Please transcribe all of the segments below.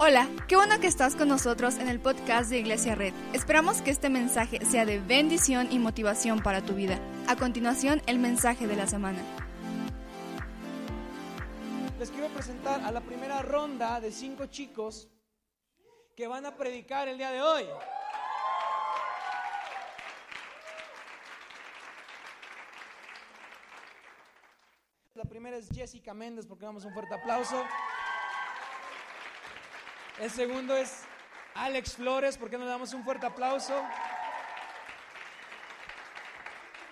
Hola, qué bueno que estás con nosotros en el podcast de Iglesia Red. Esperamos que este mensaje sea de bendición y motivación para tu vida. A continuación, el mensaje de la semana. Les quiero presentar a la primera ronda de cinco chicos que van a predicar el día de hoy. La primera es Jessica Méndez, porque damos un fuerte aplauso. El segundo es Alex Flores, ¿por qué no le damos un fuerte aplauso?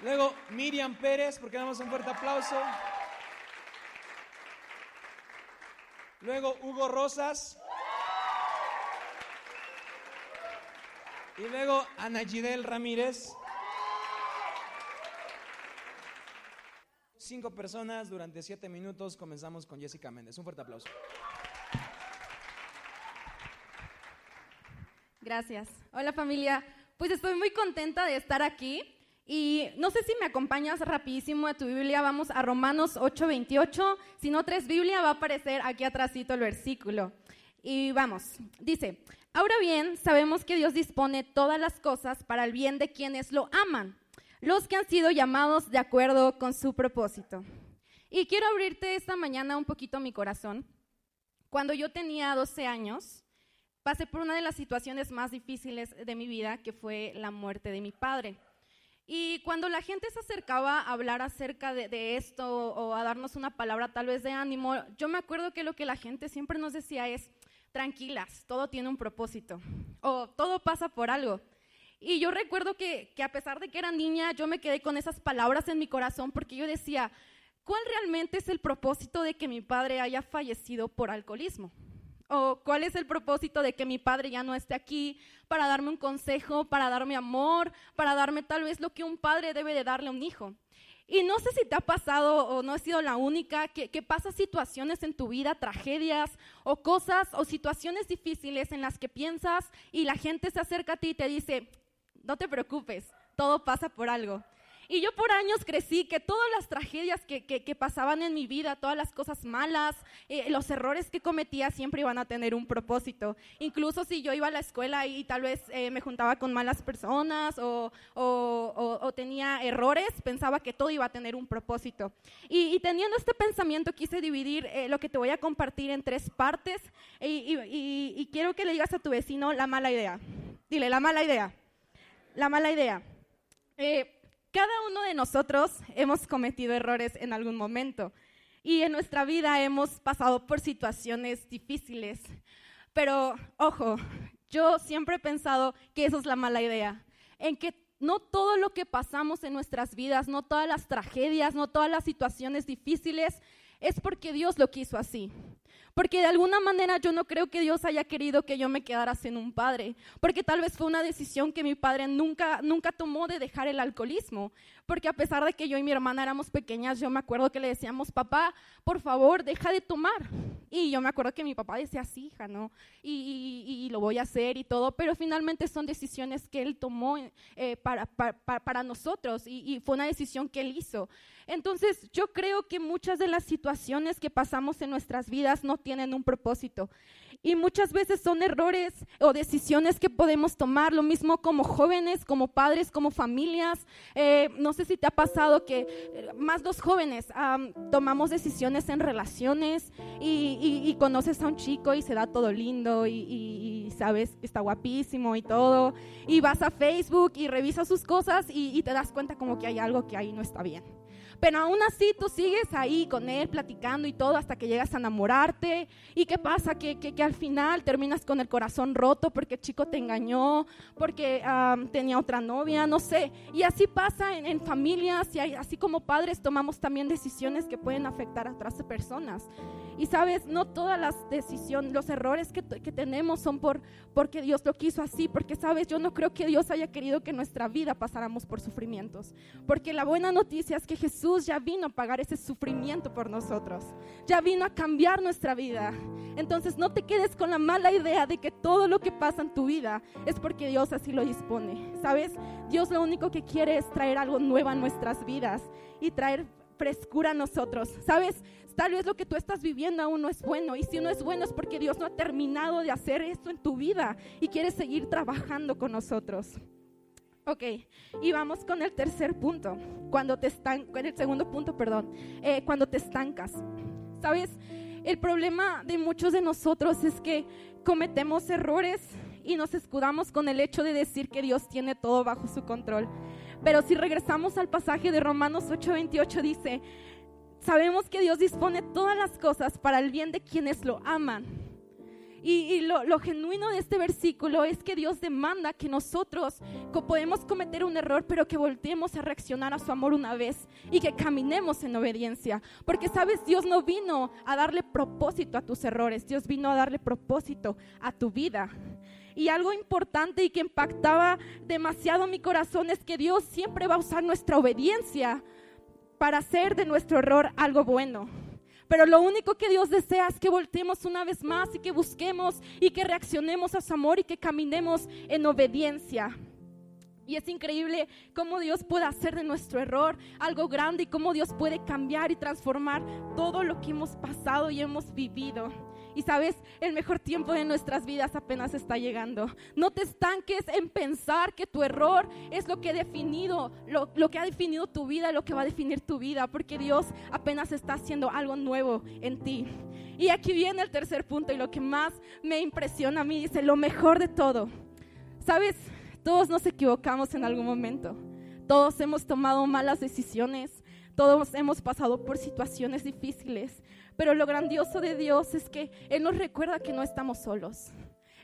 Luego Miriam Pérez, ¿por qué no damos un fuerte aplauso? Luego Hugo Rosas. Y luego Ana Gidel Ramírez. Cinco personas durante siete minutos. Comenzamos con Jessica Méndez. Un fuerte aplauso. Gracias. Hola familia. Pues estoy muy contenta de estar aquí y no sé si me acompañas rapidísimo a tu Biblia. Vamos a Romanos 8:28. Si no tres Biblia va a aparecer aquí atrásito el versículo. Y vamos. Dice, ahora bien, sabemos que Dios dispone todas las cosas para el bien de quienes lo aman, los que han sido llamados de acuerdo con su propósito. Y quiero abrirte esta mañana un poquito mi corazón. Cuando yo tenía 12 años, pasé por una de las situaciones más difíciles de mi vida, que fue la muerte de mi padre. Y cuando la gente se acercaba a hablar acerca de, esto o a darnos una palabra tal vez de ánimo, yo me acuerdo que lo que la gente siempre nos decía es, tranquilas, todo tiene un propósito o todo pasa por algo. Y yo recuerdo que, que a pesar de que era niña, yo me quedé con esas palabras en mi corazón porque yo decía, ¿cuál realmente es el propósito de que mi padre haya fallecido por alcoholismo? ¿O cuál es el propósito de que mi padre ya no esté aquí para darme un consejo, para darme amor, para darme tal vez lo que un padre debe de darle a un hijo? Y no sé si te ha pasado o no he sido la única que, que pasa situaciones en tu vida, tragedias o cosas o situaciones difíciles en las que piensas y la gente se acerca a ti y te dice, no te preocupes, todo pasa por algo. Y yo por años crecí que todas las tragedias que, que, pasaban en mi vida, todas las cosas malas, eh, los errores que cometía siempre iban a tener un propósito. Incluso si yo iba a la escuela y, tal vez eh, me juntaba con malas personas o, o, tenía errores, pensaba que todo iba a tener un propósito. Y, teniendo este pensamiento quise dividir eh, lo que te voy a compartir en tres partes y, y quiero que le digas a tu vecino la mala idea. Dile, la mala idea. La mala idea. Eh, cada uno de nosotros hemos cometido errores en algún momento y en nuestra vida hemos pasado por situaciones difíciles. Pero, ojo, yo siempre he pensado que eso es la mala idea, en que no todo lo que pasamos en nuestras vidas, no todas las tragedias, no todas las situaciones difíciles, es porque Dios lo quiso así. Porque de alguna manera yo no creo que Dios haya querido que yo me quedara sin un padre. Porque tal vez fue una decisión que mi padre nunca, nunca tomó de dejar el alcoholismo. Porque a pesar de que yo y mi hermana éramos pequeñas, yo me acuerdo que le decíamos, papá, por favor, deja de tomar. Y yo me acuerdo que mi papá decía, sí, hija, ¿no? Y, lo voy a hacer y todo. Pero finalmente son decisiones que él tomó eh, para, para, nosotros y, y fue una decisión que él hizo. Entonces, yo creo que muchas de las situaciones que pasamos en nuestras vidas no tienen un propósito. Y muchas veces son errores o decisiones que podemos tomar, lo mismo como jóvenes, como padres, como familias. Eh, no sé si te ha pasado que eh, más los jóvenes tomamos decisiones en relaciones y, conoces a un chico y se da todo lindo y, sabes que está guapísimo y todo. Y vas a Facebook y revisas sus cosas y te das cuenta como que hay algo que ahí no está bien. Pero aún así tú sigues ahí con él platicando y todo hasta que llegas a enamorarte. ¿Y qué pasa? Que, que, al final terminas con el corazón roto porque el chico te engañó, porque tenía otra novia, no sé. Y así pasa en, familias y así como padres tomamos también decisiones que pueden afectar a otras personas. Y sabes, no todas las decisiones, los errores que, que tenemos son por, porque Dios lo quiso así, porque sabes, yo no creo que Dios haya querido que nuestra vida pasáramos por sufrimientos. Porque la buena noticia es que Jesús Jesús ya vino a pagar ese sufrimiento por nosotros. Ya vino a cambiar nuestra vida. Entonces no te quedes con la mala idea de que todo lo que pasa en tu vida es porque Dios así lo dispone. ¿Sabes? Dios lo único que quiere es traer algo nuevo a nuestras vidas y traer frescura a nosotros. ¿Sabes? Tal vez lo que tú estás viviendo aún no es bueno. Y si no es bueno es porque Dios no ha terminado de hacer esto en tu vida y quiere seguir trabajando con nosotros. Ok, y vamos con el tercer punto, cuando te están, el segundo punto, perdón, eh, cuando te estancas. ¿Sabes? El problema de muchos de nosotros es que cometemos errores y nos escudamos con el hecho de decir que Dios tiene todo bajo su control. Pero si regresamos al pasaje de Romanos 8:28 dice, sabemos que Dios dispone todas las cosas para el bien de quienes lo aman y, lo, genuino de este versículo es que Dios demanda que nosotros podemos cometer un error, pero que volteemos a reaccionar a su amor una vez y que caminemos en obediencia. Porque sabes, Dios no vino a darle propósito a tus errores, Dios vino a darle propósito a tu vida. Y algo importante y que impactaba demasiado mi corazón es que Dios siempre va a usar nuestra obediencia para hacer de nuestro error algo bueno. Pero lo único que Dios desea es que volteemos una vez más y que busquemos y que reaccionemos a su amor y que caminemos en obediencia. Y es increíble cómo Dios puede hacer de nuestro error algo grande y cómo Dios puede cambiar y transformar todo lo que hemos pasado y hemos vivido. Y sabes, el mejor tiempo de nuestras vidas apenas está llegando. No te estanques en pensar que tu error es lo que ha definido, tu vida, lo que va a definir tu vida, porque Dios apenas está haciendo algo nuevo en ti. Y aquí viene el tercer punto y lo que más me impresiona a mí, dice, lo mejor de todo. Sabes, todos nos equivocamos en algún momento. Todos hemos tomado malas decisiones. Todos hemos pasado por situaciones difíciles. Pero lo grandioso de Dios es que Él nos recuerda que no estamos solos.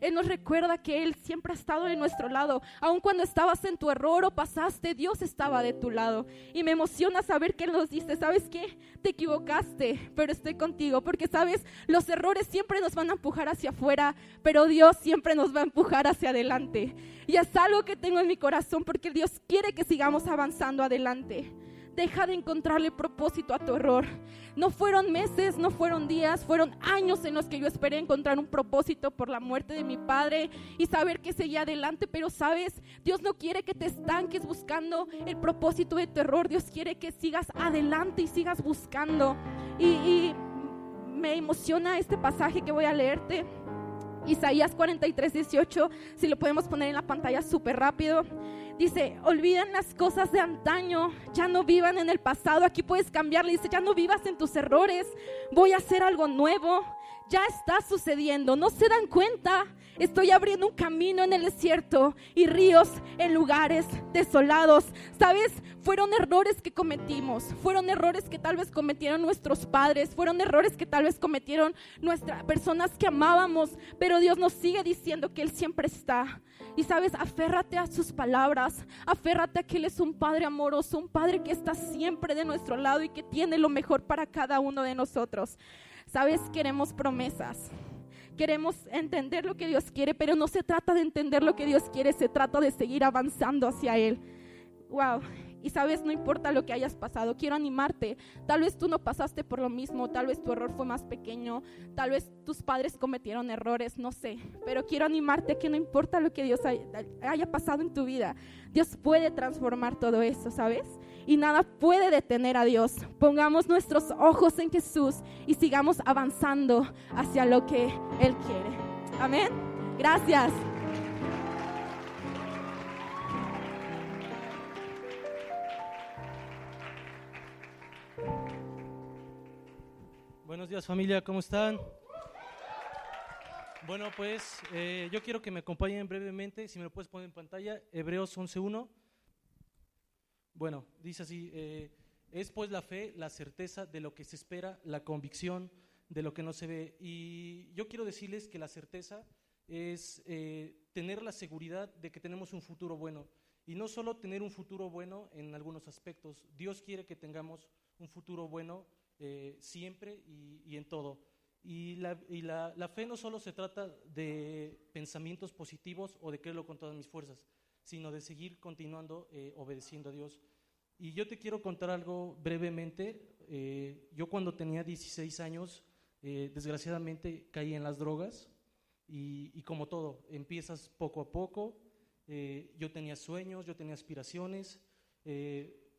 Él nos recuerda que Él siempre ha estado de nuestro lado. Aun cuando estabas en tu error o pasaste, Dios estaba de tu lado. Y me emociona saber que Él nos dice, ¿sabes qué? Te equivocaste, pero estoy contigo. Porque, ¿sabes? Los errores siempre nos van a empujar hacia afuera, pero Dios siempre nos va a empujar hacia adelante. Y es algo que tengo en mi corazón porque Dios quiere que sigamos avanzando adelante. Deja de encontrarle propósito a tu error. No fueron meses, no fueron días, fueron años en los que yo esperé encontrar un propósito por la muerte de mi padre y saber que seguía adelante. Pero sabes, Dios no quiere que te estanques buscando el propósito de tu error. Dios quiere que sigas adelante y sigas buscando. Y, y me emociona este pasaje que voy a leerte. Isaías 43, 18, si lo podemos poner en la pantalla súper rápido. Dice, olviden las cosas de antaño, ya no vivan en el pasado, aquí puedes cambiarle, dice, ya no vivas en tus errores, voy a hacer algo nuevo, ya está sucediendo, no se dan cuenta, estoy abriendo un camino en el desierto y ríos en lugares desolados. ¿Sabes? Fueron errores que cometimos, fueron errores que tal vez cometieron nuestros padres, fueron errores que tal vez cometieron nuestras personas que amábamos, pero Dios nos sigue diciendo que Él siempre está. Y sabes, aférrate a sus palabras, aférrate a que Él es un Padre amoroso, un Padre que está siempre de nuestro lado y que tiene lo mejor para cada uno de nosotros. Sabes, queremos promesas. Queremos entender lo que Dios quiere, pero no se trata de entender lo que Dios quiere, se trata de seguir avanzando hacia Él. Wow, y sabes, no importa lo que hayas pasado, quiero animarte. Tal vez tú no pasaste por lo mismo, tal vez tu error fue más pequeño, tal vez tus padres cometieron errores, no sé. Pero quiero animarte que no importa lo que Dios haya pasado en tu vida, Dios puede transformar todo eso, ¿sabes? Y nada puede detener a Dios. Pongamos nuestros ojos en Jesús y sigamos avanzando hacia lo que Él quiere. Amén. Gracias. Buenos días familia, ¿cómo están? Bueno, pues eh, yo quiero que me acompañen brevemente, si me lo puedes poner en pantalla, Hebreos 11.1. Bueno, dice así, eh, es pues la fe, la certeza de lo que se espera, la convicción de lo que no se ve. Y yo quiero decirles que la certeza es eh, tener la seguridad de que tenemos un futuro bueno. Y no solo tener un futuro bueno en algunos aspectos, Dios quiere que tengamos un futuro bueno eh, siempre y, en todo. Y, la, fe no solo se trata de pensamientos positivos o de creerlo con todas mis fuerzas, sino de seguir continuando eh, obedeciendo a Dios. Y yo te quiero contar algo brevemente. Eh, yo cuando tenía 16 años, desgraciadamente caí en las drogas y, y, como todo, empiezas poco a poco. yo tenía sueños, yo tenía aspiraciones,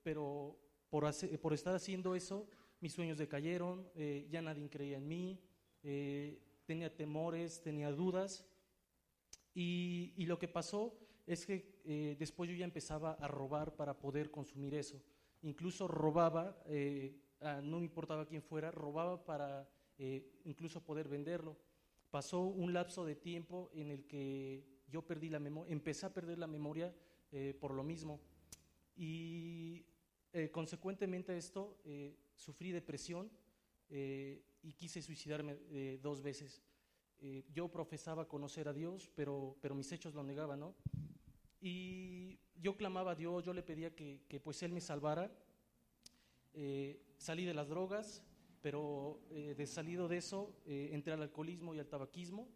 pero por, por estar haciendo eso, mis sueños decayeron, eh, ya nadie creía en mí, eh, tenía temores, tenía dudas. Y, y, lo que pasó es que eh, después yo ya empezaba a robar para poder consumir eso. Incluso robaba, no me importaba quién fuera, robaba para incluso poder venderlo. Pasó un lapso de tiempo en el que yo perdí la memoria, empecé a perder la memoria por lo mismo. Y consecuentemente a esto, sufrí depresión eh, y quise suicidarme eh, dos veces. Eh, yo profesaba conocer a Dios, pero, pero mis hechos lo negaban, ¿no? Y yo clamaba a Dios, yo le pedía que, que pues Él me salvara. salí de las drogas, pero de salido de eso entré al alcoholismo y al tabaquismo.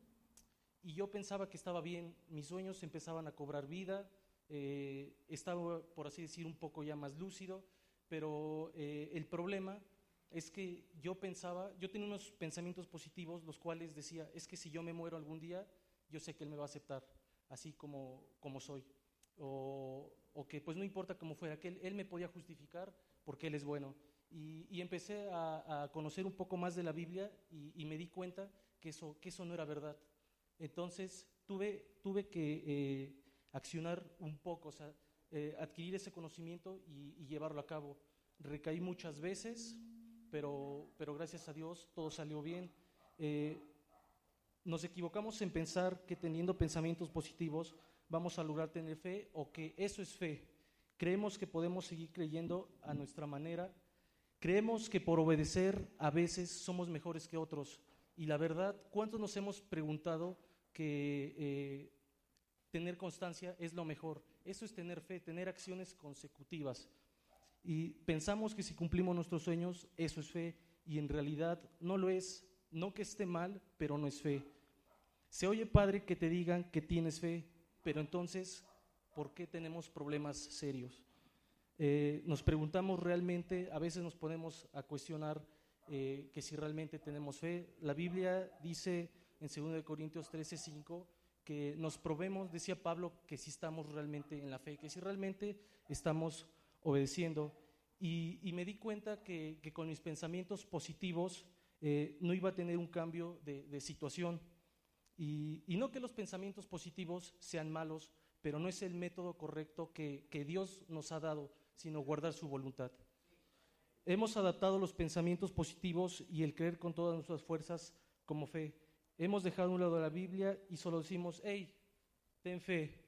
Y yo pensaba que estaba bien, mis sueños empezaban a cobrar vida, estaba, por así decir, un poco ya más lúcido pero eh, el problema es que yo pensaba, yo tenía unos pensamientos positivos, los cuales decía, es que si yo me muero algún día, yo sé que Él me va a aceptar, así como, como soy. O, o que pues no importa cómo fuera, que Él, me podía justificar porque Él es bueno. Y, y empecé a, a, conocer un poco más de la Biblia y, y, me di cuenta que eso, que eso no era verdad. Entonces tuve, tuve que eh, accionar un poco, o sea, eh, adquirir ese conocimiento y, llevarlo a cabo. Recaí muchas veces, pero, pero gracias a Dios todo salió bien. Eh, nos equivocamos en pensar que teniendo pensamientos positivos vamos a lograr tener fe o que eso es fe. Creemos que podemos seguir creyendo a nuestra manera. Creemos que por obedecer a veces somos mejores que otros. Y la verdad, ¿cuántos nos hemos preguntado que eh, tener constancia es lo mejor? Eso es tener fe, tener acciones consecutivas. Y pensamos que si cumplimos nuestros sueños, eso es fe, y en realidad no lo es. No que esté mal, pero no es fe. Se oye, Padre, que te digan que tienes fe, pero entonces, ¿por qué tenemos problemas serios? Eh, nos preguntamos realmente, a veces nos ponemos a cuestionar eh, que si realmente tenemos fe. La Biblia dice en 2 Corintios 13, 5, que nos probemos, decía Pablo, que si estamos realmente en la fe, que si realmente estamos obedeciendo. Y, me di cuenta que, con mis pensamientos positivos eh, no iba a tener un cambio de, situación. Y, no que los pensamientos positivos sean malos, pero no es el método correcto que, que Dios nos ha dado, sino guardar su voluntad. Hemos adaptado los pensamientos positivos y el creer con todas nuestras fuerzas como fe Hemos dejado a un lado la Biblia y solo decimos, hey, ten fe.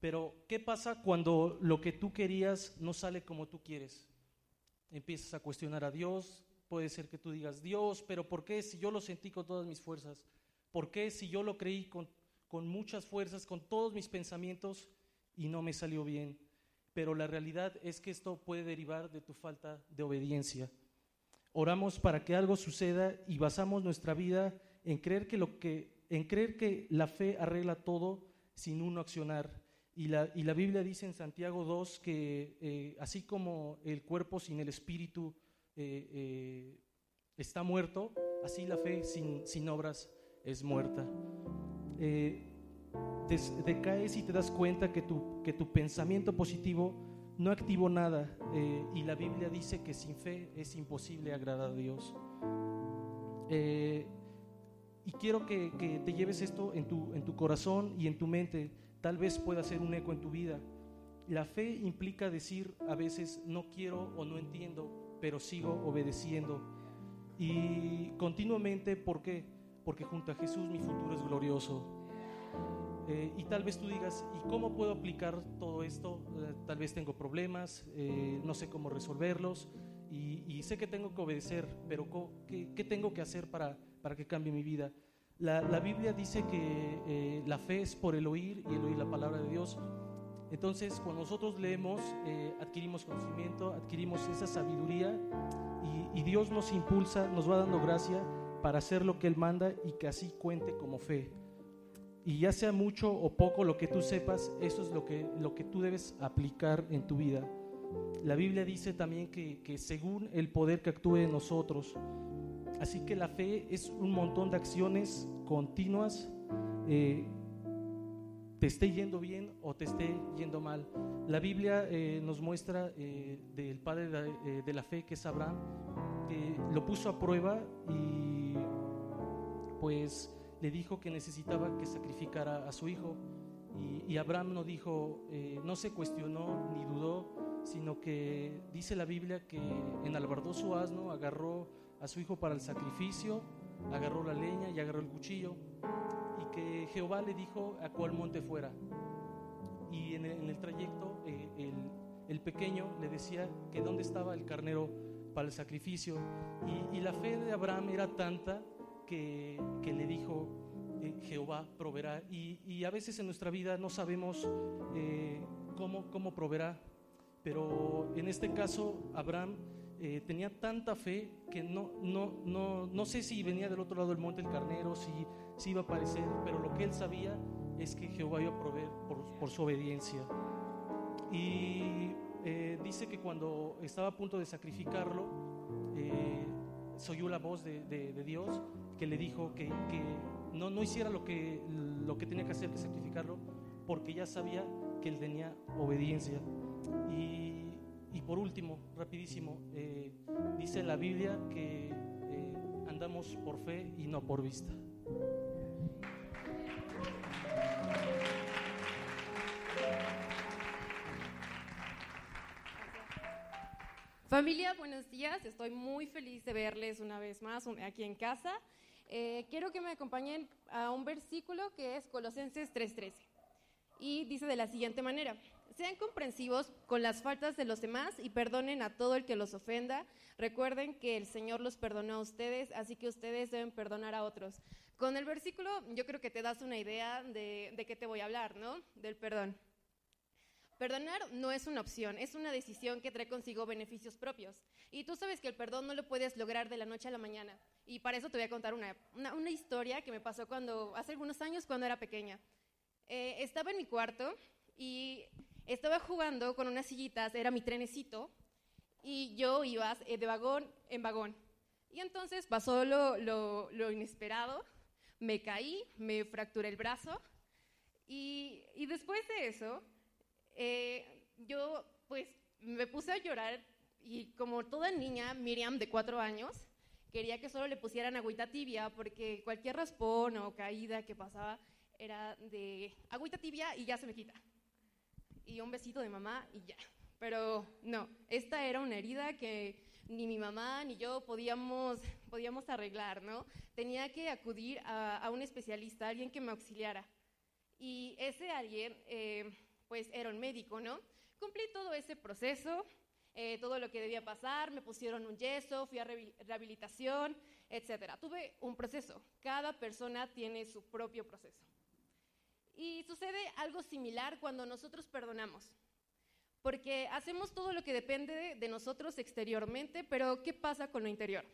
Pero, ¿qué pasa cuando lo que tú querías no sale como tú quieres? Empiezas a cuestionar a Dios, puede ser que tú digas, Dios, pero ¿por qué si yo lo sentí con todas mis fuerzas? ¿Por qué si yo lo creí con, con muchas fuerzas, con todos mis pensamientos y no me salió bien? Pero la realidad es que esto puede derivar de tu falta de obediencia. Oramos para que algo suceda y basamos nuestra vida en creer que, lo que, en creer que la fe arregla todo sin uno accionar. Y la, y la Biblia dice en Santiago 2 que eh, así como el cuerpo sin el espíritu eh, eh, está muerto, así la fe sin, obras es muerta. decaes y te das cuenta que tu, que tu pensamiento positivo no activo nada eh, y la Biblia dice que sin fe es imposible agradar a Dios. Eh, y quiero que, te lleves esto en tu, en tu corazón y en tu mente. Tal vez pueda ser un eco en tu vida. La fe implica decir a veces no quiero o no entiendo, pero sigo obedeciendo. Y continuamente, ¿por qué? Porque junto a Jesús mi futuro es glorioso. Eh, y tal vez tú digas, ¿y cómo puedo aplicar todo esto? Eh, tal vez tengo problemas, eh, no sé cómo resolverlos y, sé que tengo que obedecer, pero ¿qué, tengo que hacer para, para que cambie mi vida? La, la Biblia dice que la fe es por el oír y el oír la palabra de Dios. Entonces, cuando nosotros leemos, adquirimos conocimiento, adquirimos esa sabiduría y, y Dios nos impulsa, nos va dando gracia para hacer lo que Él manda y que así cuente como fe. Y ya sea mucho o poco lo que tú sepas, eso es lo que, lo que tú debes aplicar en tu vida. La Biblia dice también que, que según el poder que actúe en nosotros, así que la fe es un montón de acciones continuas, eh, te esté yendo bien o te esté yendo mal. La Biblia eh, nos muestra eh, del padre de, de, la fe, que es Abraham, que lo puso a prueba y pues le dijo que necesitaba que sacrificara a su hijo. Y, Abraham no dijo, no se cuestionó ni dudó, sino que dice la Biblia que enalbardó su asno, agarró a su hijo para el sacrificio, agarró la leña y agarró el cuchillo que Jehová le dijo a cuál monte fuera. Y en el, trayecto eh, el, pequeño le decía que dónde estaba el carnero para el sacrificio. Y, la fe de Abraham era tanta que, le dijo, eh, Jehová proveerá. Y, a veces en nuestra vida no sabemos eh, cómo, cómo proveerá. Pero en este caso, Abraham tenía tanta fe que no, no, no, no sé si venía del otro lado del monte el carnero, si sí iba a aparecer, pero lo que él sabía es que Jehová iba a proveer por, su obediencia. Y eh, dice que cuando estaba a punto de sacrificarlo, eh, se oyó la voz de, Dios que le dijo que, no, no, hiciera lo que, lo que tenía que hacer, que sacrificarlo, porque ya sabía que él tenía obediencia. Y, por último, rapidísimo, eh, dice la Biblia que andamos por fe y no por vista. Familia, buenos días. Estoy muy feliz de verles una vez más aquí en casa. Eh, quiero que me acompañen a un versículo que es Colosenses 3:13. Y dice de la siguiente manera, sean comprensivos con las faltas de los demás y perdonen a todo el que los ofenda. Recuerden que el Señor los perdonó a ustedes, así que ustedes deben perdonar a otros. Con el versículo yo creo que te das una idea de, de qué te voy a hablar, ¿no? Del perdón. Perdonar no es una opción, es una decisión que trae consigo beneficios propios. Y tú sabes que el perdón no lo puedes lograr de la noche a la mañana. Y para eso te voy a contar una, una, historia que me pasó cuando, hace algunos años cuando era pequeña. Eh, estaba en mi cuarto y estaba jugando con unas sillitas, era mi trenecito, y yo iba eh, de vagón en vagón. Y entonces pasó lo, inesperado, me caí, me fracturé el brazo, y, y después de eso eh, yo pues me puse a llorar y como toda niña, Miriam de cuatro años, quería que solo le pusieran agüita tibia porque cualquier raspón o caída que pasaba era de agüita tibia y ya se me quita. Y un besito de mamá y ya. Pero no, esta era una herida que ni mi mamá ni yo podíamos, podíamos arreglar, ¿no? Tenía que acudir a, un especialista, alguien que me auxiliara. Y ese alguien... Eh, pues era un médico, ¿no? Cumplí todo ese proceso, eh, todo lo que debía pasar, me pusieron un yeso, fui a rehabilitación, etcétera. Tuve un proceso. Cada persona tiene su propio proceso. Y sucede algo similar cuando nosotros perdonamos. Porque hacemos todo lo que depende de, nosotros exteriormente, pero ¿qué pasa con lo interior?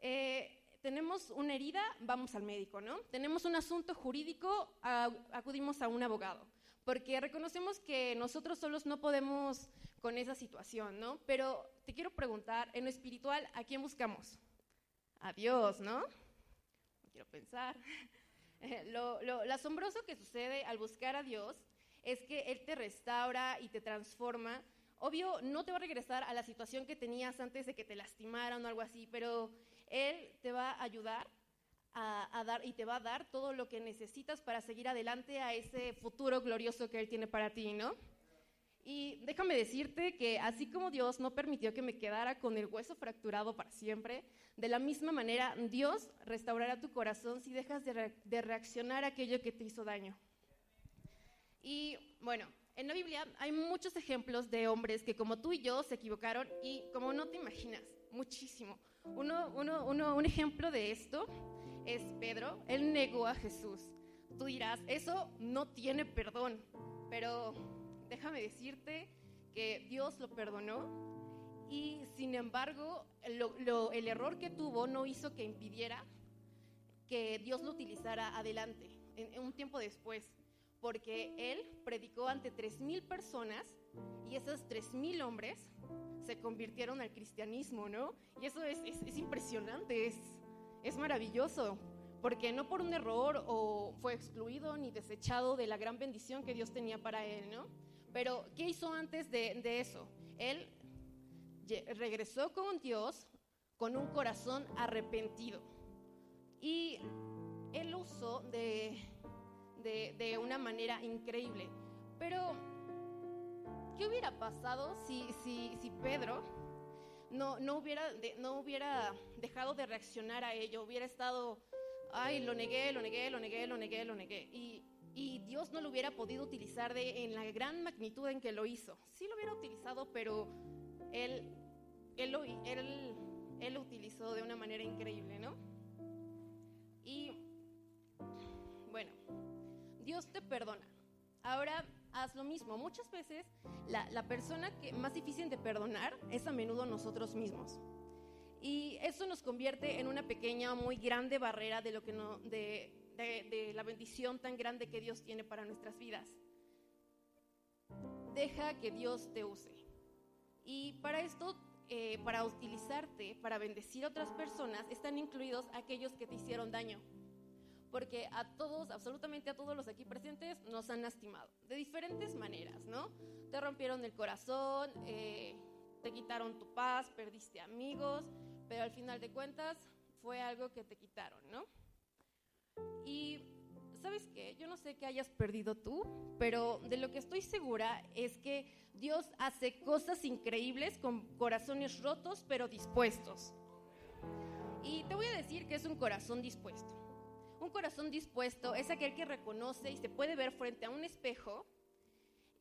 Eh, tenemos una herida, vamos al médico, ¿no? Tenemos un asunto jurídico, acudimos a un abogado porque reconocemos que nosotros solos no podemos con esa situación, ¿no? Pero te quiero preguntar, en lo espiritual, ¿a quién buscamos? A Dios, ¿no? quiero pensar. Lo, asombroso que sucede al buscar a Dios es que Él te restaura y te transforma. Obvio, no te va a regresar a la situación que tenías antes de que te lastimaran o algo así, pero Él te va a ayudar a, dar y te va a dar todo lo que necesitas para seguir adelante a ese futuro glorioso que Él tiene para ti, ¿no? Y déjame decirte que así como Dios no permitió que me quedara con el hueso fracturado para siempre, de la misma manera Dios restaurará tu corazón si dejas de, de reaccionar a aquello que te hizo daño. Y bueno, en la Biblia hay muchos ejemplos de hombres que como tú y yo se equivocaron y como no te imaginas, muchísimo. Uno, uno, uno, un ejemplo de esto es Pedro, él negó a Jesús. Tú dirás, eso no tiene perdón, pero déjame decirte que Dios lo perdonó y sin embargo el error que tuvo no hizo que impidiera que Dios lo utilizara adelante, en, un tiempo después, porque él predicó ante 3.000 personas y esos 3.000 hombres se convirtieron al cristianismo, ¿no? Y eso es, es, es impresionante, es, es maravilloso, porque no por un error o fue excluido ni desechado de la gran bendición que Dios tenía para él, ¿no? Pero, ¿qué hizo antes de, eso? Él regresó con Dios con un corazón arrepentido. Y él usó de, de, una manera increíble. Pero, ¿qué hubiera pasado si, si, si Pedro no, no, hubiera, no hubiera dejado de reaccionar a ello? Hubiera estado, ay, lo negué, lo negué, lo negué, lo negué, lo negué. Y y Dios no lo hubiera podido utilizar de, en la gran magnitud en que lo hizo. Sí lo hubiera utilizado, pero Él, él, lo, él, él lo utilizó de una manera increíble, ¿no? Y bueno, Dios te perdona. Ahora haz lo mismo. Muchas veces la, la, persona que más difícil de perdonar es a menudo nosotros mismos. Y eso nos convierte en una pequeña o muy grande barrera de lo que no, de, de, la bendición tan grande que Dios tiene para nuestras vidas. Deja que Dios te use. Y para esto, eh, para utilizarte, para bendecir a otras personas, están incluidos aquellos que te hicieron daño. Porque a todos, absolutamente a todos los aquí presentes, nos han lastimado. De diferentes maneras, ¿no? Te rompieron el corazón, eh, te quitaron tu paz, perdiste amigos, pero al final de cuentas fue algo que te quitaron, ¿no? No sé qué hayas perdido tú, pero de lo que estoy segura es que Dios hace cosas increíbles con corazones rotos pero dispuestos. Y te voy a decir que es un corazón dispuesto. Un corazón dispuesto es aquel que reconoce y se puede ver frente a un espejo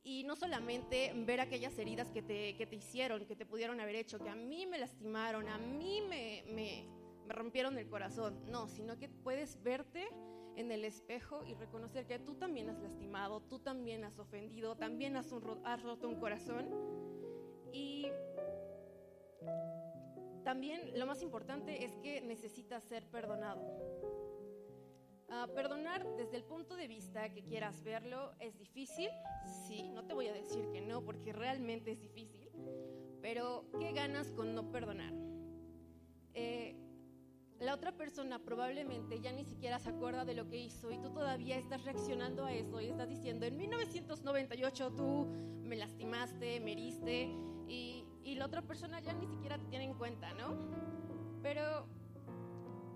y no solamente ver aquellas heridas que te, que te hicieron, que te pudieron haber hecho, que a mí me lastimaron, a mí me, me, me rompieron el corazón. No, sino que puedes verte en el espejo y reconocer que tú también has lastimado, tú también has ofendido, también has, roto un corazón. Y también lo más importante es que necesitas ser perdonado. Ah, perdonar desde el punto de vista que quieras verlo es difícil, sí, no te voy a decir que no, porque realmente es difícil, pero ¿qué ganas con no perdonar? La otra persona probablemente ya ni siquiera se acuerda de lo que hizo y tú todavía estás reaccionando a eso y estás diciendo, en 1998 tú me lastimaste, me heriste y, y la otra persona ya ni siquiera te tiene en cuenta, ¿no? Pero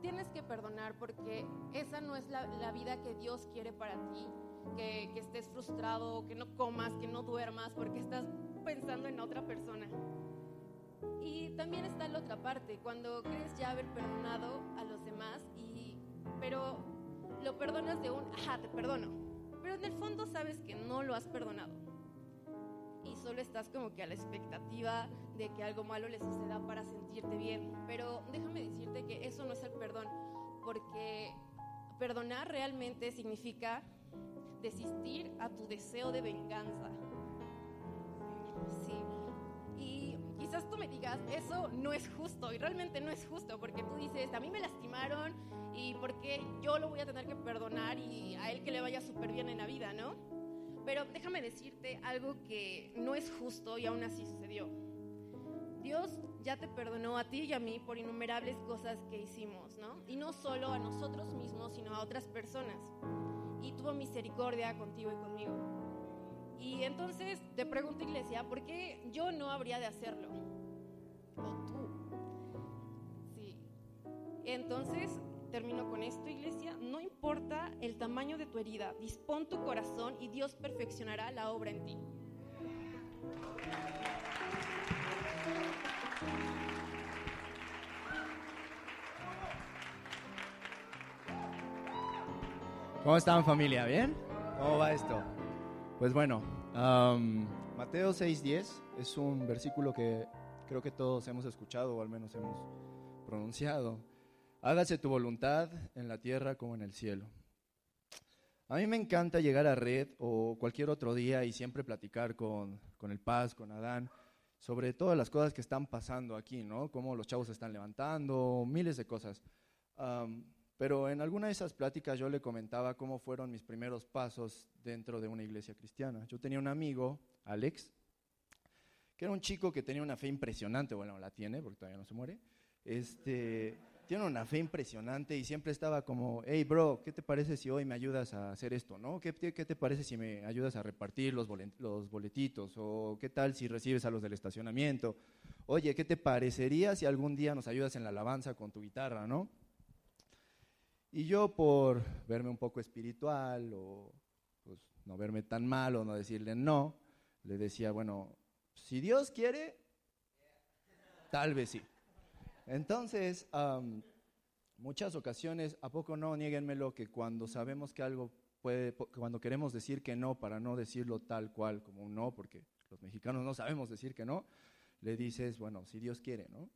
tienes que perdonar porque esa no es la, la vida que Dios quiere para ti, que, que estés frustrado, que no comas, que no duermas porque estás pensando en otra persona. Y también está la otra parte, cuando crees ya haber perdonado a los demás, y, pero lo perdonas de un, ajá, te perdono. Pero en el fondo sabes que no lo has perdonado. Y solo estás como que a la expectativa de que algo malo le suceda para sentirte bien. Pero déjame decirte que eso no es el perdón, porque perdonar realmente significa desistir a tu deseo de venganza. Sí, quizás tú me digas, eso no es justo y realmente no es justo porque tú dices, a mí me lastimaron y porque yo lo voy a tener que perdonar y a él que le vaya súper bien en la vida, ¿no? Pero déjame decirte algo que no es justo y aún así sucedió. Dios ya te perdonó a ti y a mí por innumerables cosas que hicimos, ¿no? Y no solo a nosotros mismos, sino a otras personas. Y tuvo misericordia contigo y conmigo. Y entonces te pregunto, iglesia, ¿por qué yo no habría de hacerlo? O tú. Sí. Entonces, termino con esto, iglesia. No importa el tamaño de tu herida, dispón tu corazón y Dios perfeccionará la obra en ti. ¿Cómo están familia? ¿Bien? ¿Cómo va esto? Pues bueno, Mateo 6:10 es un versículo que creo que todos hemos escuchado o al menos hemos pronunciado. Hágase tu voluntad en la tierra como en el cielo. A mí me encanta llegar a Red o cualquier otro día y siempre platicar con, con el Paz, con Adán, sobre todas las cosas que están pasando aquí, ¿no? Cómo los chavos se están levantando, miles de cosas. Pero en alguna de esas pláticas yo le comentaba cómo fueron mis primeros pasos dentro de una iglesia cristiana. Yo tenía un amigo, Alex, que era un chico que tenía una fe impresionante, bueno, la tiene porque todavía no se muere. Este, tiene una fe impresionante y siempre estaba como, hey bro, ¿qué te parece si hoy me ayudas a hacer esto? ¿no? ¿Qué, qué te parece si me ayudas a repartir los, los boletitos? ¿O qué tal si recibes a los del estacionamiento? Oye, ¿qué te parecería si algún día nos ayudas en la alabanza con tu guitarra? ¿no? Y yo por verme un poco espiritual o pues, no verme tan mal o no decirle no, le decía, bueno, si Dios quiere, tal vez sí. Entonces, muchas ocasiones, ¿a poco no? Nieguenmelo que cuando sabemos que algo puede, cuando queremos decir que no para no decirlo tal cual como un no, porque los mexicanos no sabemos decir que no, le dices, bueno, si Dios quiere, ¿no?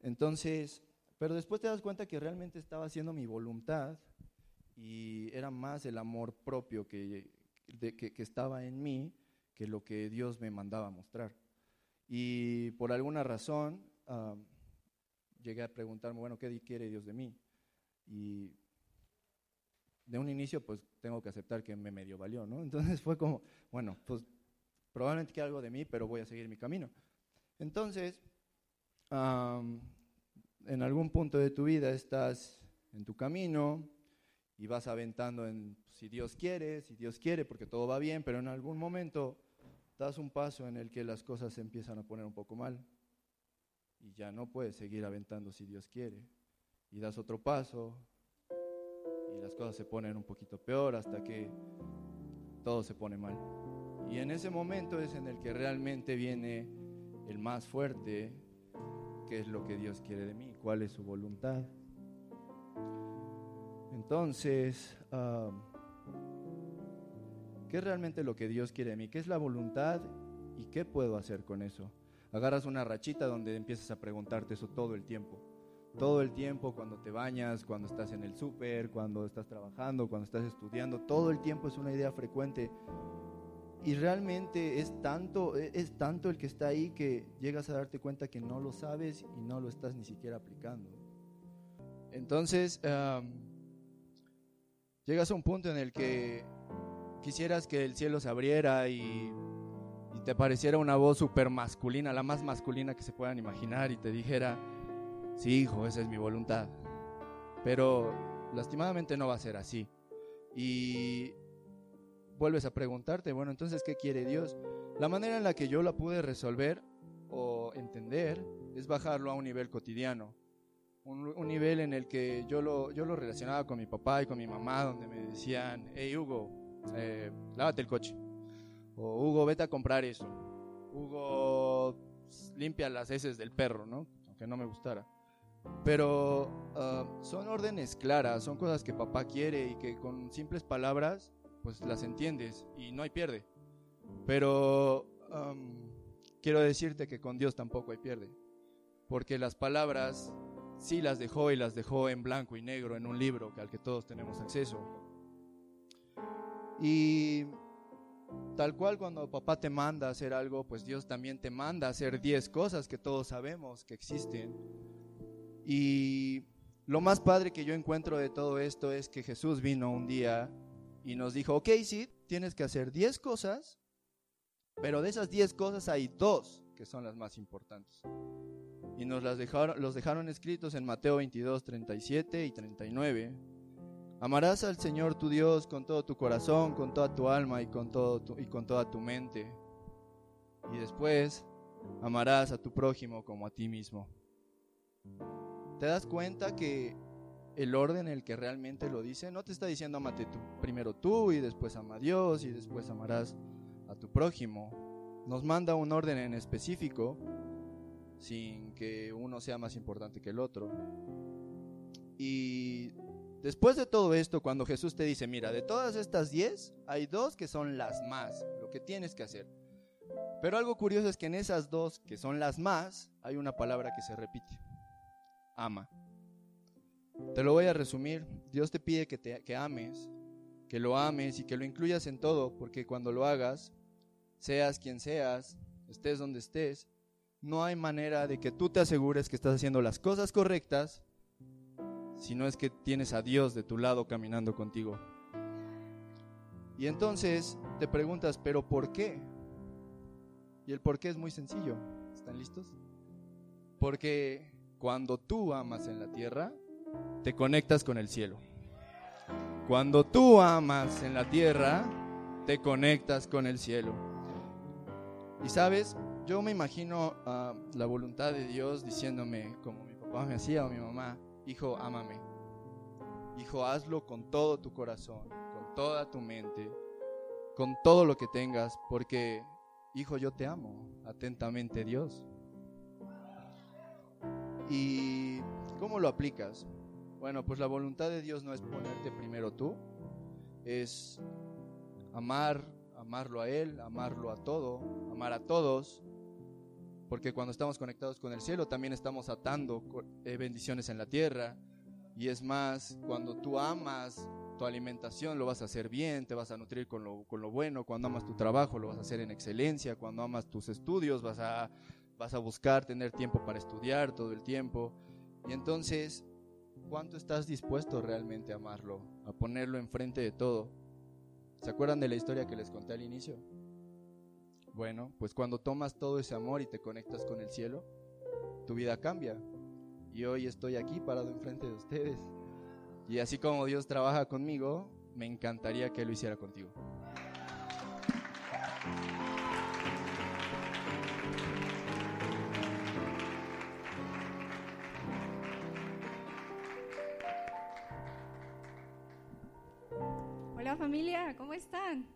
Entonces, pero después te das cuenta que realmente estaba haciendo mi voluntad y era más el amor propio que, que, estaba en mí que lo que Dios me mandaba mostrar. Y por alguna razón llegué a preguntarme, bueno, ¿qué quiere Dios de mí? Y de un inicio, pues tengo que aceptar que me medio valió, ¿no? Entonces fue como, bueno, pues probablemente quiere algo de mí, pero voy a seguir mi camino. Entonces, en algún punto de tu vida estás en tu camino y vas aventando en si Dios quiere, si Dios quiere, porque todo va bien, pero en algún momento das un paso en el que las cosas se empiezan a poner un poco mal y ya no puedes seguir aventando si Dios quiere. Y das otro paso y las cosas se ponen un poquito peor hasta que todo se pone mal. Y en ese momento es en el que realmente viene el más fuerte, qué es lo que Dios quiere de mí, cuál es su voluntad. Entonces, ¿qué es realmente lo que Dios quiere de mí? ¿Qué es la voluntad y qué puedo hacer con eso? Agarras una rachita donde empiezas a preguntarte eso todo el tiempo. Todo el tiempo, cuando te bañas, cuando estás en el súper, cuando estás trabajando, cuando estás estudiando, todo el tiempo es una idea frecuente y realmente es tanto, e, es tanto el que está ahí que llegas a darte cuenta que no lo sabes y no lo estás ni siquiera aplicando. Entonces, llegas a un punto en el que quisieras que el cielo se abriera y, y te pareciera una voz súper masculina, la más masculina que se puedan imaginar, y te dijera, sí, hijo, esa es mi voluntad. Pero lastimadamente no va a ser así. Y vuelves a preguntarte, bueno, entonces, ¿qué quiere Dios? La manera en la que yo la pude resolver o entender es bajarlo a un nivel cotidiano, un, nivel en el que yo lo, yo lo relacionaba con mi papá y con mi mamá, donde me decían, hey Hugo, eh, lávate el coche, o Hugo, vete a comprar eso, Hugo, limpia las heces del perro, ¿no? Aunque no me gustara. Pero ah, son órdenes claras, son cosas que papá quiere y que con simples palabras pues las entiendes y no hay pierde. Pero quiero decirte que con Dios tampoco hay pierde, porque las palabras sí las dejó y las dejó en blanco y negro en un libro al que todos tenemos acceso. Y tal cual cuando papá te manda a hacer algo, pues Dios también te manda a hacer 10 cosas que todos sabemos que existen. Y lo más padre que yo encuentro de todo esto es que Jesús vino un día y nos dijo, ok, sí, tienes que hacer 10 cosas, pero de esas 10 cosas hay dos que son las más importantes. Y nos las dejaron, los dejaron escritos en Mateo 22, 37 y 39. Amarás al Señor tu Dios con todo tu corazón, con toda tu alma y con, todo y con toda tu mente. Y después amarás a tu prójimo como a ti mismo. ¿Te das cuenta que el orden en el que realmente lo dice. No te está diciendo amate tú, primero tú y después ama a Dios y después amarás a tu prójimo. Nos manda un orden en específico sin que uno sea más importante que el otro. Y después de todo esto, cuando Jesús te dice, mira, de todas estas diez, hay dos que son las más, lo que tienes que hacer. Pero algo curioso es que en esas dos, que son las más, hay una palabra que se repite. Ama. Te lo voy a resumir. Dios te pide que, te, que ames, que lo ames y que lo incluyas en todo, porque cuando lo hagas, seas quien seas, estés donde estés, no hay manera de que tú te asegures que estás haciendo las cosas correctas si no es que tienes a Dios de tu lado caminando contigo. Y entonces te preguntas, ¿pero por qué? Y el por qué es muy sencillo. ¿Están listos? Porque cuando tú amas en la tierra, te conectas con el cielo. Cuando tú amas en la tierra, te conectas con el cielo. Y sabes, yo me imagino ah, la voluntad de Dios diciéndome, como mi papá me hacía o mi mamá, hijo, ámame. Hijo, hazlo con todo tu corazón, con toda tu mente, con todo lo que tengas, porque, hijo, yo te amo. Atentamente, Dios. ¿Y cómo lo aplicas? Bueno, pues la voluntad de Dios no es ponerte primero tú, es amar, amarlo a Él, amarlo a todo, amar a todos, porque cuando estamos conectados con el cielo también estamos atando eh, bendiciones en la tierra. Y es más, cuando tú amas tu alimentación lo vas a hacer bien, te vas a nutrir con lo, con lo bueno, cuando amas tu trabajo lo vas a hacer en excelencia, cuando amas tus estudios vas a, vas a buscar tener tiempo para estudiar todo el tiempo. Y entonces ¿Cuánto estás dispuesto realmente a amarlo, a ponerlo enfrente de todo? ¿Se acuerdan de la historia que les conté al inicio? Bueno, pues cuando tomas todo ese amor y te conectas con el cielo, tu vida cambia. Y hoy estoy aquí parado enfrente de ustedes. Y así como Dios trabaja conmigo, me encantaría que lo hiciera contigo. Familia, ¿cómo están?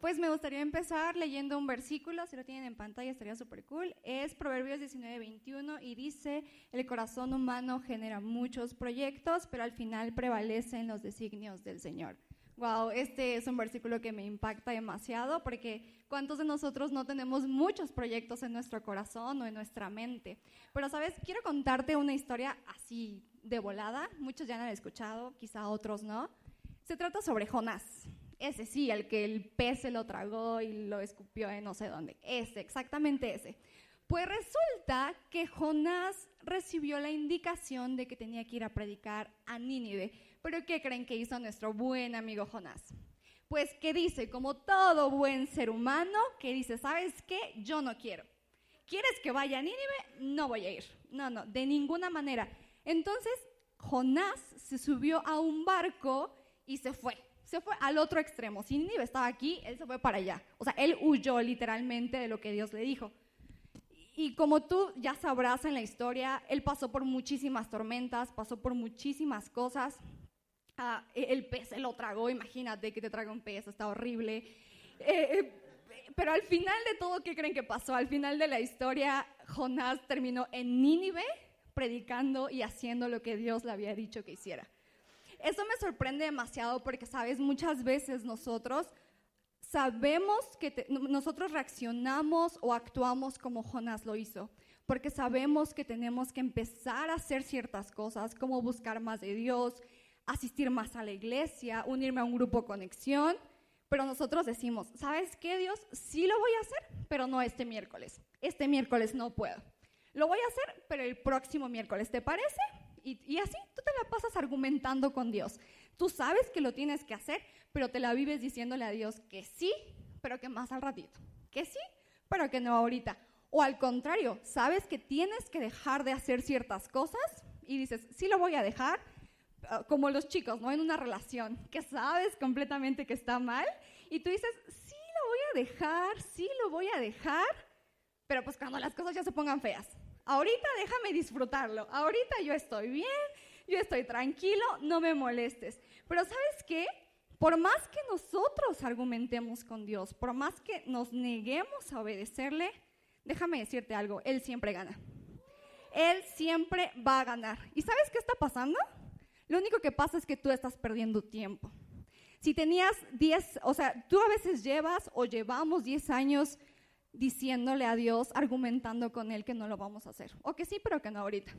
Pues me gustaría empezar leyendo un versículo, si lo tienen en pantalla estaría súper cool. Es Proverbios 19, 21 y dice, el corazón humano genera muchos proyectos, pero al final prevalecen los designios del Señor. Wow, este es un versículo que me impacta demasiado porque ¿cuántos de nosotros no tenemos muchos proyectos en nuestro corazón o en nuestra mente? Pero, ¿sabes? Quiero contarte una historia así de volada. Muchos ya la han escuchado, quizá otros no. Se trata sobre Jonás. Ese sí, el que el pez se lo tragó y lo escupió en no sé dónde. Ese, exactamente ese. Pues resulta que Jonás recibió la indicación de que tenía que ir a predicar a Nínive. Pero ¿qué creen que hizo nuestro buen amigo Jonás? Pues que dice, como todo buen ser humano, que dice, ¿sabes qué? Yo no quiero. ¿Quieres que vaya a Nínive? No voy a ir. No, no, de ninguna manera. Entonces, Jonás se subió a un barco y se fue. Se fue al otro extremo. Si Nínive estaba aquí, él se fue para allá. O sea, él huyó literalmente de lo que Dios le dijo. Y como tú ya sabrás en la historia, él pasó por muchísimas tormentas, pasó por muchísimas cosas. Ah, e-, el pez se lo tragó, imagínate que te traga un pez, está horrible. Eh, eh, pero al final de todo, ¿qué creen que pasó? Al final de la historia, Jonás terminó en Nínive predicando y haciendo lo que Dios le había dicho que hiciera. Eso me sorprende demasiado porque, sabes, muchas veces nosotros sabemos que nosotros reaccionamos o actuamos como Jonás lo hizo, porque sabemos que tenemos que empezar a hacer ciertas cosas, como buscar más de Dios, asistir más a la iglesia, unirme a un grupo conexión, pero nosotros decimos, ¿sabes qué Dios? Sí lo voy a hacer, pero no este miércoles. Este miércoles no puedo. Lo voy a hacer, pero el próximo miércoles, ¿te parece? Y, así tú te la pasas argumentando con Dios. Tú sabes que lo tienes que hacer, pero te la vives diciéndole a Dios que sí, pero que más al ratito. Que sí, pero que no ahorita. O al contrario, sabes que tienes que dejar de hacer ciertas cosas y dices, sí lo voy a dejar, ah, como los chicos, ¿no? En una relación, que sabes completamente que está mal y tú dices, sí lo voy a dejar, sí lo voy a dejar, pero pues cuando las cosas ya se pongan feas, Ahorita déjame disfrutarlo. Ahorita yo estoy bien, yo estoy tranquilo, no me molestes. Pero ¿sabes qué? Por más que nosotros argumentemos con Dios, por más que nos neguemos a obedecerle, déjame decirte algo, Él siempre gana. Él siempre va a ganar. ¿Y sabes qué está pasando? Lo único que pasa es que tú estás perdiendo tiempo. Si tenías 10, o sea, tú a veces llevas o llevamos 10 años diciéndole a Dios, argumentando con Él que no lo vamos a hacer. O que sí, pero que no ahorita.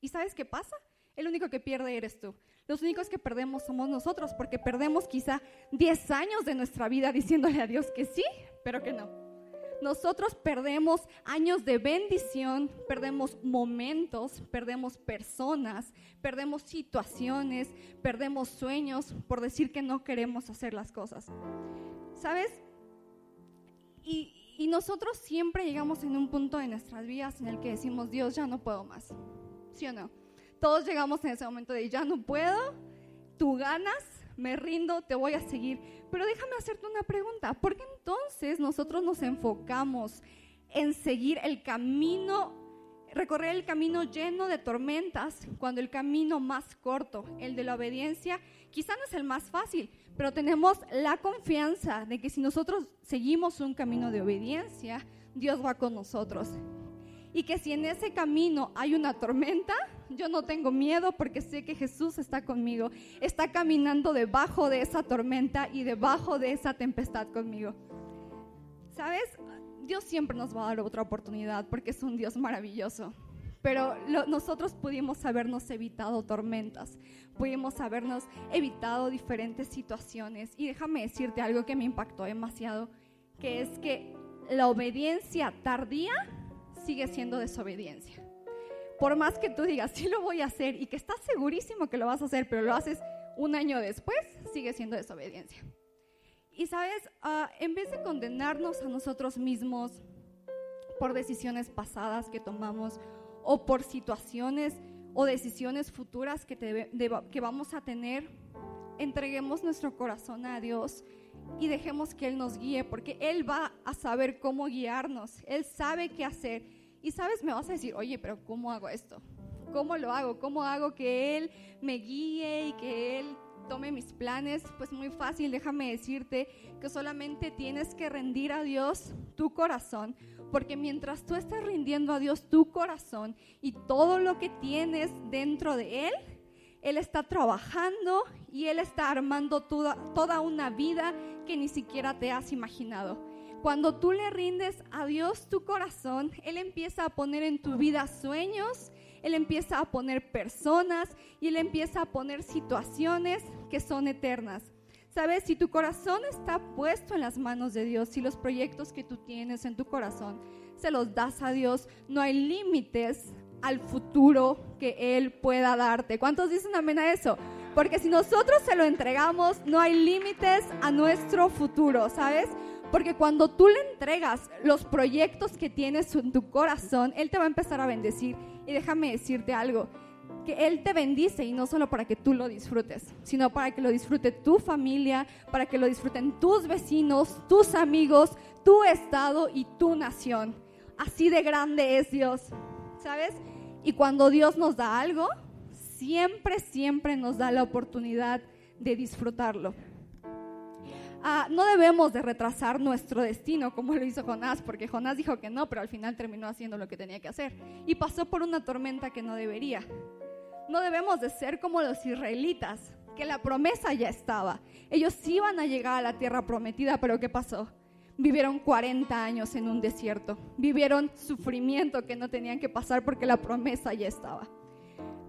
¿Y sabes qué pasa? El único que pierde eres tú. Los únicos que perdemos somos nosotros, porque perdemos quizá 10 años de nuestra vida diciéndole a Dios que sí, pero que no. Nosotros perdemos años de bendición, perdemos momentos, perdemos personas, perdemos situaciones, perdemos sueños por decir que no queremos hacer las cosas. ¿Sabes? Y, Y nosotros siempre llegamos en un punto de nuestras vidas en el que decimos, Dios, ya no puedo más. ¿Sí o no? Todos llegamos en ese momento de, ya no puedo, tú ganas, me rindo, te voy a seguir. Pero déjame hacerte una pregunta, ¿por qué entonces nosotros nos enfocamos en seguir el camino, recorrer el camino lleno de tormentas, cuando el camino más corto, el de la obediencia, quizá no es el más fácil, pero tenemos la confianza de que si nosotros seguimos un camino de obediencia, Dios va con nosotros. Y que si en ese camino hay una tormenta, yo no tengo miedo porque sé que Jesús está conmigo. Está caminando debajo de esa tormenta y debajo de esa tempestad conmigo. ¿Sabes? Dios siempre nos va a dar otra oportunidad porque es un Dios maravilloso. Pero nosotros pudimos habernos evitado tormentas, pudimos habernos evitado diferentes situaciones. Y déjame decirte algo que me impactó demasiado, que es que la obediencia tardía sigue siendo desobediencia. Por más que tú digas, sí lo voy a hacer y que estás segurísimo que lo vas a hacer, pero lo haces un año después, sigue siendo desobediencia. Y sabes, ah, en vez de condenarnos a nosotros mismos por decisiones pasadas que tomamos o por situaciones o decisiones futuras que, que vamos a tener, entreguemos nuestro corazón a Dios y dejemos que Él nos guíe, porque Él va a saber cómo guiarnos, Él sabe qué hacer. Y sabes, me vas a decir, oye, pero ¿cómo hago esto? ¿Cómo lo hago? ¿Cómo hago que Él me guíe y que Él tome mis planes? Pues muy fácil, déjame decirte que solamente tienes que rendir a Dios tu corazón, porque mientras tú estás rindiendo a Dios tu corazón y todo lo que tienes dentro de Él, él está trabajando y Él está armando toda, una vida que ni siquiera te has imaginado. Cuando tú le rindes a Dios tu corazón, Él empieza a poner en tu vida sueños, Él empieza a poner personas y Él empieza a poner situaciones que son eternas. Sabes, si tu corazón está puesto en las manos de Dios, si los proyectos que tú tienes en tu corazón se los das a Dios, no hay límites al futuro que Él pueda darte. ¿Cuántos dicen amén a eso? Porque si nosotros se lo entregamos, no hay límites a nuestro futuro, ¿sabes? Porque cuando tú le entregas los proyectos que tienes en tu corazón, Él te va a empezar a bendecir. Y déjame decirte algo, que Él te bendice y no solo para que tú lo disfrutes, sino para que lo disfrute tu familia, para que lo disfruten tus vecinos, tus amigos, tu estado y tu nación. Así de grande es Dios, ¿sabes? Y cuando Dios nos da algo, siempre, siempre nos da la oportunidad de disfrutarlo. Ah, no debemos de retrasar nuestro destino como lo hizo Jonás, porque Jonás dijo que no, pero al final terminó haciendo lo que tenía que hacer y pasó por una tormenta que no debería. No debemos de ser como los israelitas, que la promesa ya estaba. Ellos iban a llegar a la tierra prometida, pero ¿qué pasó? vivieron 40 años en un desierto, vivieron sufrimiento que no tenían que pasar porque la promesa ya estaba.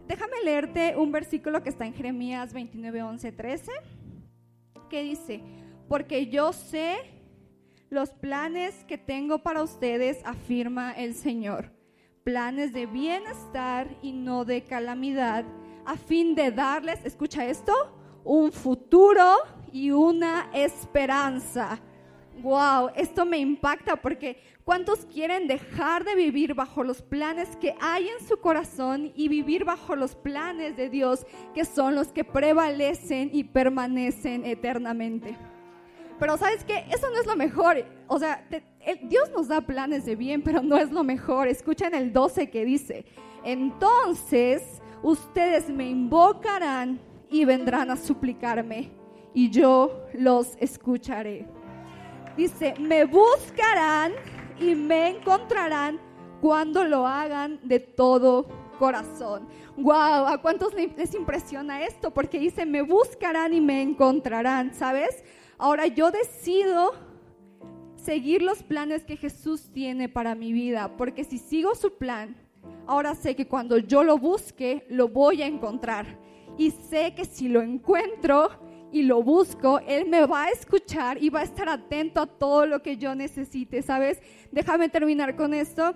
Déjame leerte un versículo que está en Jeremías 29, 11, 13, que dice, porque yo sé los planes que tengo para ustedes, afirma el Señor, planes de bienestar y no de calamidad, a fin de darles, escucha esto, un futuro y una esperanza. Wow, esto me impacta porque ¿cuántos quieren dejar de vivir bajo los planes que hay en su corazón y vivir bajo los planes de Dios que son los que prevalecen y permanecen eternamente? Pero sabes que eso no es lo mejor. O sea, Dios nos da planes de bien, pero no es lo mejor. Escuchen el 12 que dice, entonces ustedes me invocarán y vendrán a suplicarme y yo los escucharé. Dice, me buscarán y me encontrarán cuando lo hagan de todo corazón. Wow, ¿a cuántos les impresiona esto? Porque dice, me buscarán y me encontrarán, ¿sabes? Ahora yo decido seguir los planes que Jesús tiene para mi vida, porque si sigo su plan, ahora sé que cuando yo lo busque, lo voy a encontrar. Y sé que si lo encuentro, y lo busco, Él me va a escuchar y va a estar atento a todo lo que yo necesite, ¿sabes? Déjame terminar con esto.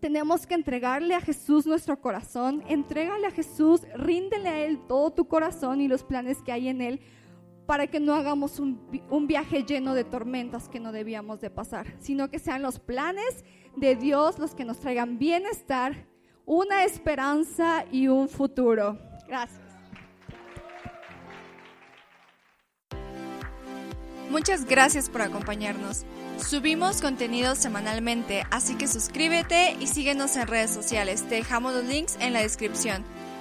Tenemos que entregarle a Jesús nuestro corazón, entrégale a Jesús, ríndele a Él todo tu corazón y los planes que hay en Él, para que no hagamos un, un viaje lleno de tormentas que no debíamos de pasar, sino que sean los planes de Dios los que nos traigan bienestar, una esperanza y un futuro. Gracias. Muchas gracias por acompañarnos. Subimos contenido semanalmente, así que suscríbete y síguenos en redes sociales. Te dejamos los links en la descripción.